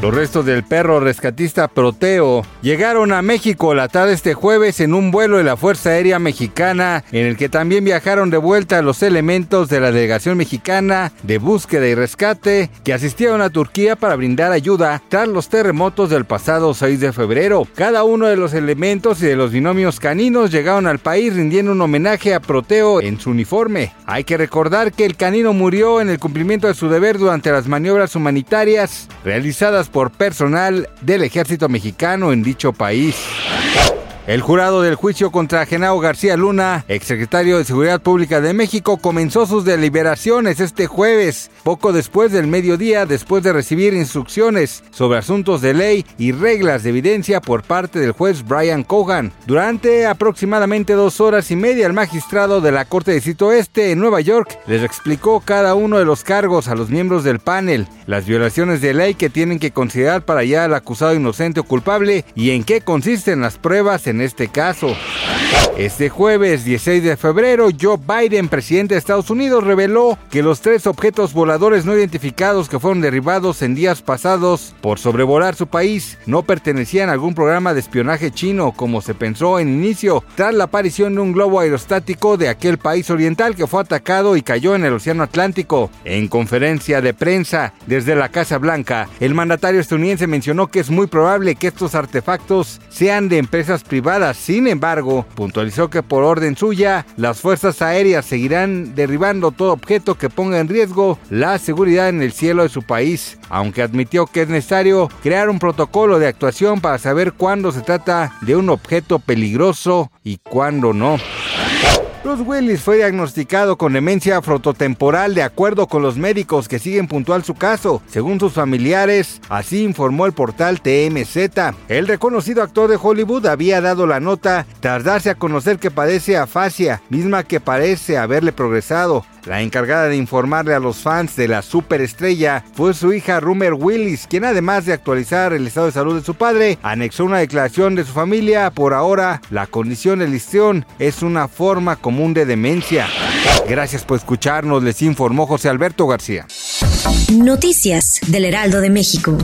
Los restos del perro rescatista Proteo llegaron a México la tarde este jueves en un vuelo de la Fuerza Aérea Mexicana, en el que también viajaron de vuelta los elementos de la delegación mexicana de búsqueda y rescate que asistieron a Turquía para brindar ayuda tras los terremotos del pasado 6 de febrero. Cada uno de los elementos y de los binomios caninos llegaron al país rindiendo un homenaje a Proteo en su uniforme. Hay que recordar que el canino murió en el cumplimiento de su deber durante las maniobras humanitarias realizadas por personal del ejército mexicano en dicho país. El jurado del juicio contra Genao García Luna, exsecretario de Seguridad Pública de México, comenzó sus deliberaciones este jueves, poco después del mediodía, después de recibir instrucciones sobre asuntos de ley y reglas de evidencia por parte del juez Brian Cogan. Durante aproximadamente dos horas y media, el magistrado de la Corte de Distrito Este en Nueva York les explicó cada uno de los cargos a los miembros del panel, las violaciones de ley que tienen que considerar para hallar al acusado inocente o culpable y en qué consisten las pruebas en este caso. Este jueves 16 de febrero, Joe Biden, presidente de Estados Unidos, reveló que los tres objetos voladores no identificados que fueron derribados en días pasados por sobrevolar su país no pertenecían a algún programa de espionaje chino como se pensó en inicio, tras la aparición de un globo aerostático de aquel país oriental que fue atacado y cayó en el Océano Atlántico. En conferencia de prensa desde la Casa Blanca, el mandatario estadounidense mencionó que es muy probable que estos artefactos sean de empresas privadas. Sin embargo, puntualizó que por orden suya, las fuerzas aéreas seguirán derribando todo objeto que ponga en riesgo la seguridad en el cielo de su país, aunque admitió que es necesario crear un protocolo de actuación para saber cuándo se trata de un objeto peligroso y cuándo no. Bruce Willis fue diagnosticado con demencia frontotemporal de acuerdo con los médicos que siguen puntual su caso, según sus familiares, así informó el portal TMZ. El reconocido actor de Hollywood había dado la nota tras darse a conocer que padece afasia, misma que parece haberle progresado. La encargada de informarle a los fans de la superestrella fue su hija Rumer Willis, quien además de actualizar el estado de salud de su padre, anexó una declaración de su familia. Por ahora, la condición de listión es una forma común de demencia. Gracias por escucharnos, les informó José Alberto García. Noticias del Heraldo de México.